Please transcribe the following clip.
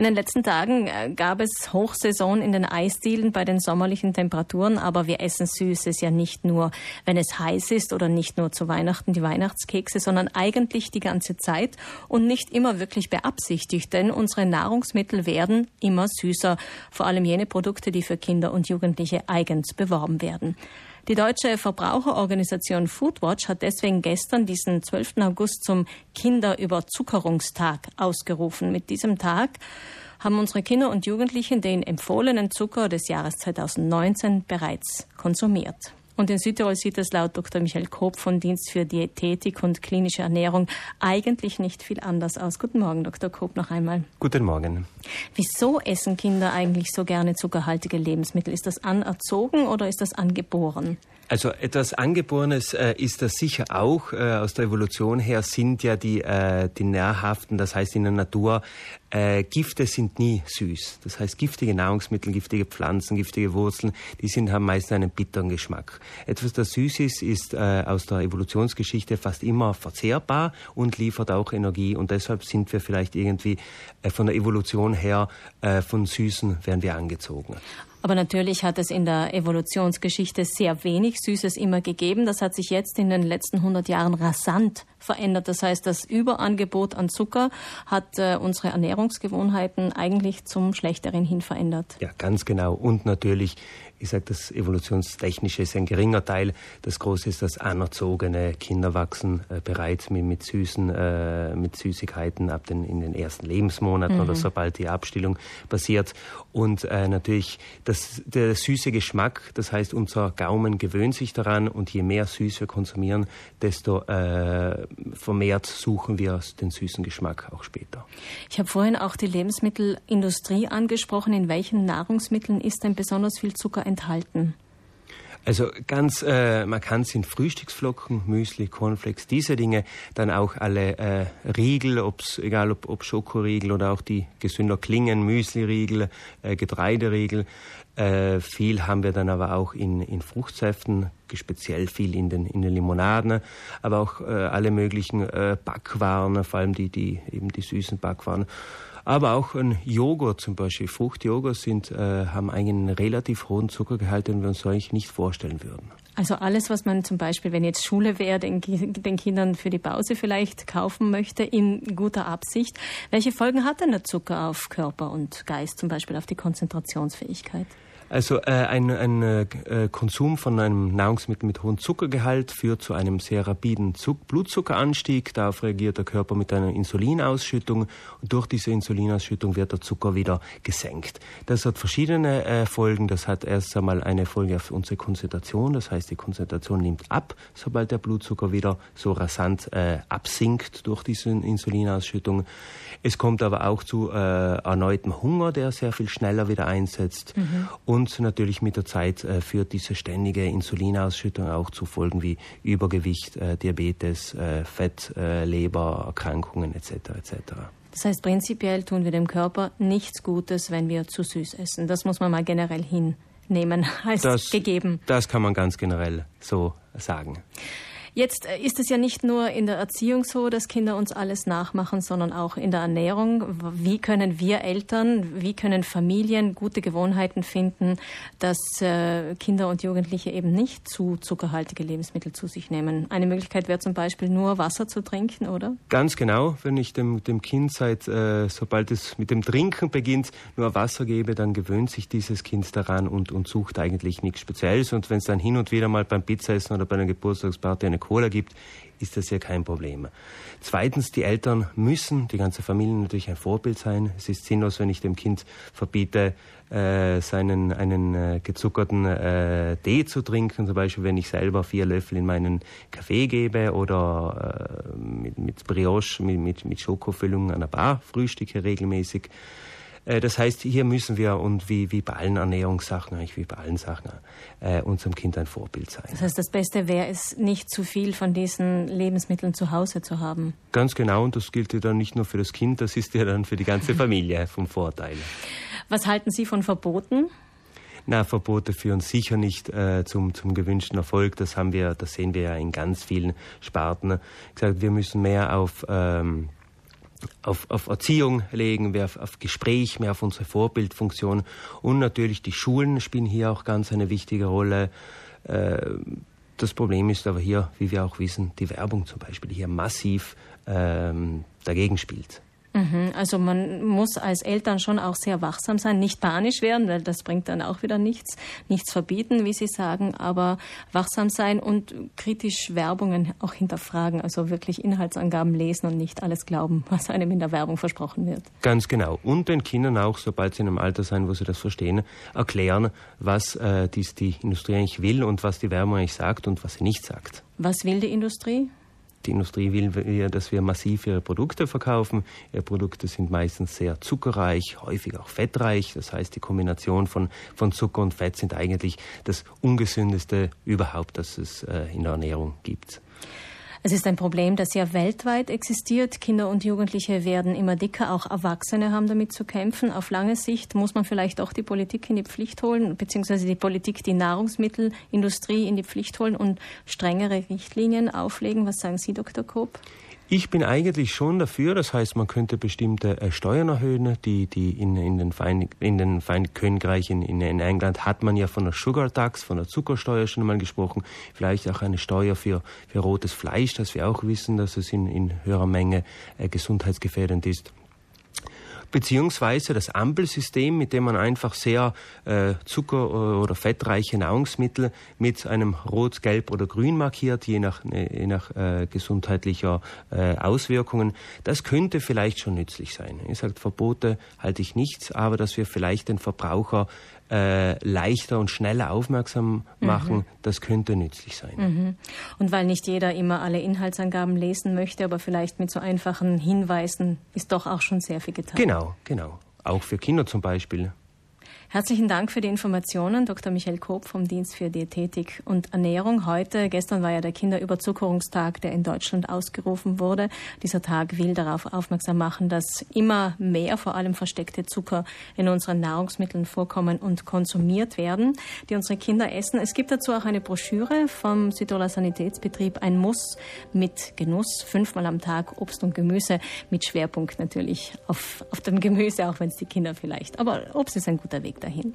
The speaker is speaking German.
In den letzten Tagen äh, gab es Hochsaison in den Eisdielen bei den sommerlichen Temperaturen, aber wir essen Süßes ja nicht nur, wenn es heiß ist oder nicht nur zu Weihnachten die Weihnachtskekse, sondern eigentlich die ganze Zeit und nicht immer wirklich beabsichtigt, denn unsere Nahrungsmittel werden immer süßer, vor allem jene Produkte, die für Kinder und Jugendliche eigens beworben werden. Die deutsche Verbraucherorganisation Foodwatch hat deswegen gestern diesen 12. August zum Kinderüberzuckerungstag ausgerufen. Mit diesem Tag haben unsere Kinder und Jugendlichen den empfohlenen Zucker des Jahres 2019 bereits konsumiert. Und in Südtirol sieht es laut Dr. Michael Koop von Dienst für Diätetik und klinische Ernährung eigentlich nicht viel anders aus. Guten Morgen, Dr. Koop, noch einmal. Guten Morgen. Wieso essen Kinder eigentlich so gerne zuckerhaltige Lebensmittel? Ist das anerzogen oder ist das angeboren? Also etwas Angeborenes äh, ist das sicher auch. Äh, aus der Evolution her sind ja die, äh, die nährhaften, das heißt in der Natur, äh, Gifte sind nie süß. Das heißt, giftige Nahrungsmittel, giftige Pflanzen, giftige Wurzeln, die sind, haben meist einen bitteren Geschmack. Etwas, das süß ist, ist äh, aus der Evolutionsgeschichte fast immer verzehrbar und liefert auch Energie. Und deshalb sind wir vielleicht irgendwie äh, von der Evolution her äh, von Süßen werden wir angezogen. Aber natürlich hat es in der Evolutionsgeschichte sehr wenig Süßes immer gegeben. Das hat sich jetzt in den letzten 100 Jahren rasant verändert. Das heißt, das Überangebot an Zucker hat äh, unsere Ernährungsgewohnheiten eigentlich zum Schlechteren hin verändert. Ja, ganz genau. Und natürlich ich sage, das Evolutionstechnische ist ein geringer Teil. Das Große ist das anerzogene. Kinder wachsen äh, bereits mit, mit, süßen, äh, mit Süßigkeiten ab den, in den ersten Lebensmonaten mhm. oder sobald die Abstillung passiert. Und äh, natürlich das, der süße Geschmack, das heißt, unser Gaumen gewöhnt sich daran und je mehr Süß wir konsumieren, desto äh, vermehrt suchen wir den süßen Geschmack auch später. Ich habe vorhin auch die Lebensmittelindustrie angesprochen. In welchen Nahrungsmitteln ist denn besonders viel Zucker enthalten? Also ganz äh, markant sind Frühstücksflocken, Müsli, Cornflakes, diese Dinge. Dann auch alle äh, Riegel, ob's, egal ob, ob Schokoriegel oder auch die gesünder klingen, Müsli-Riegel, äh, Getreideriegel. Äh, viel haben wir dann aber auch in, in Fruchtsäften, speziell viel in den, in den Limonaden, aber auch äh, alle möglichen äh, Backwaren, vor allem die, die, eben die süßen Backwaren. Aber auch ein Joghurt zum Beispiel, Fruchtjoghurt sind, äh, haben einen relativ hohen Zuckergehalt, den wir uns eigentlich nicht vorstellen würden. Also alles, was man zum Beispiel, wenn jetzt Schule wäre, den, den Kindern für die Pause vielleicht kaufen möchte, in guter Absicht. Welche Folgen hat denn der Zucker auf Körper und Geist, zum Beispiel auf die Konzentrationsfähigkeit? Also äh, ein, ein äh, Konsum von einem Nahrungsmittel mit hohem Zuckergehalt führt zu einem sehr rapiden Zuck Blutzuckeranstieg. Darauf reagiert der Körper mit einer Insulinausschüttung und durch diese Insulinausschüttung wird der Zucker wieder gesenkt. Das hat verschiedene äh, Folgen. Das hat erst einmal eine Folge auf unsere Konzentration. Das heißt, die Konzentration nimmt ab, sobald der Blutzucker wieder so rasant äh, absinkt durch diese Insulinausschüttung. Es kommt aber auch zu äh, erneutem Hunger, der sehr viel schneller wieder einsetzt. Mhm. Und natürlich mit der Zeit äh, führt diese ständige Insulinausschüttung auch zu Folgen wie Übergewicht, äh, Diabetes, äh, Fett, äh, Lebererkrankungen etc. etc. Das heißt, prinzipiell tun wir dem Körper nichts Gutes, wenn wir zu süß essen. Das muss man mal generell hinnehmen als das, gegeben. Das kann man ganz generell so sagen. Jetzt äh, ist es ja nicht nur in der Erziehung so, dass Kinder uns alles nachmachen, sondern auch in der Ernährung. Wie können wir Eltern, wie können Familien gute Gewohnheiten finden, dass äh, Kinder und Jugendliche eben nicht zu zuckerhaltige Lebensmittel zu sich nehmen? Eine Möglichkeit wäre zum Beispiel nur Wasser zu trinken, oder? Ganz genau. Wenn ich dem, dem Kind seit, äh, sobald es mit dem Trinken beginnt, nur Wasser gebe, dann gewöhnt sich dieses Kind daran und, und sucht eigentlich nichts Spezielles. Und wenn es dann hin und wieder mal beim Pizzaessen oder bei einer Geburtstagsparty eine Cola gibt, ist das ja kein Problem. Zweitens, die Eltern müssen, die ganze Familie natürlich ein Vorbild sein. Es ist sinnlos, wenn ich dem Kind verbiete, äh, seinen einen äh, gezuckerten äh, Tee zu trinken, zum Beispiel wenn ich selber vier Löffel in meinen Kaffee gebe oder äh, mit, mit Brioche, mit, mit, mit Schokofüllung an der Bar frühstücke regelmäßig. Äh, das heißt, hier müssen wir und wie, wie bei allen Ernährungssachen, eigentlich wie bei allen Sachen, äh, unserem Kind ein Vorbild sein. Das heißt, das Beste wäre es, nicht zu viel von diesen Lebensmitteln zu Hause zu haben. Ganz genau, und das gilt ja dann nicht nur für das Kind, das ist ja dann für die ganze Familie vom Vorteil. Was halten Sie von Verboten? Na, Verbote führen sicher nicht äh, zum, zum gewünschten Erfolg. Das haben wir, das sehen wir ja in ganz vielen Sparten. Gesagt, wir müssen mehr auf ähm, auf, auf Erziehung legen wir, auf, auf Gespräch, mehr auf unsere Vorbildfunktion. Und natürlich die Schulen spielen hier auch ganz eine wichtige Rolle. Äh, das Problem ist aber hier, wie wir auch wissen, die Werbung zum Beispiel hier massiv ähm, dagegen spielt. Mhm, also man muss als Eltern schon auch sehr wachsam sein, nicht panisch werden, weil das bringt dann auch wieder nichts, nichts verbieten, wie Sie sagen, aber wachsam sein und kritisch Werbungen auch hinterfragen, also wirklich Inhaltsangaben lesen und nicht alles glauben, was einem in der Werbung versprochen wird. Ganz genau. Und den Kindern auch, sobald sie in einem Alter sein, wo sie das verstehen, erklären, was äh, dies die Industrie eigentlich will und was die Werbung eigentlich sagt und was sie nicht sagt. Was will die Industrie? Die Industrie will ja, dass wir massiv ihre Produkte verkaufen. Ihre Produkte sind meistens sehr zuckerreich, häufig auch fettreich. Das heißt, die Kombination von, von Zucker und Fett sind eigentlich das ungesündeste überhaupt, das es äh, in der Ernährung gibt. Es ist ein Problem, das ja weltweit existiert. Kinder und Jugendliche werden immer dicker, auch Erwachsene haben damit zu kämpfen. Auf lange Sicht muss man vielleicht auch die Politik in die Pflicht holen, beziehungsweise die Politik die Nahrungsmittelindustrie in die Pflicht holen und strengere Richtlinien auflegen. Was sagen Sie, Dr. Koop? Ich bin eigentlich schon dafür, das heißt, man könnte bestimmte äh, Steuern erhöhen, die, die in, in den Vereinigten, in den Vereinigten Königreich, in, in, England hat man ja von der Sugar Tax, von der Zuckersteuer schon einmal gesprochen, vielleicht auch eine Steuer für, für rotes Fleisch, dass wir auch wissen, dass es in, in höherer Menge äh, gesundheitsgefährdend ist beziehungsweise das Ampelsystem, mit dem man einfach sehr äh, zucker- oder fettreiche Nahrungsmittel mit einem Rot, Gelb oder Grün markiert, je nach, je nach äh, gesundheitlicher äh, Auswirkungen. Das könnte vielleicht schon nützlich sein. Ich sage, Verbote halte ich nichts, aber dass wir vielleicht den Verbraucher äh, leichter und schneller aufmerksam machen, mhm. das könnte nützlich sein. Mhm. Und weil nicht jeder immer alle Inhaltsangaben lesen möchte, aber vielleicht mit so einfachen Hinweisen ist doch auch schon sehr viel getan. Genau, genau. Auch für Kinder zum Beispiel. Herzlichen Dank für die Informationen, Dr. Michael Koop vom Dienst für Diätetik und Ernährung. Heute, gestern war ja der Kinderüberzuckerungstag, der in Deutschland ausgerufen wurde. Dieser Tag will darauf aufmerksam machen, dass immer mehr, vor allem versteckte Zucker in unseren Nahrungsmitteln vorkommen und konsumiert werden, die unsere Kinder essen. Es gibt dazu auch eine Broschüre vom Südtiroler Sanitätsbetrieb, ein Muss mit Genuss, fünfmal am Tag Obst und Gemüse, mit Schwerpunkt natürlich auf, auf dem Gemüse, auch wenn es die Kinder vielleicht. Aber Obst ist ein guter Weg liten hint.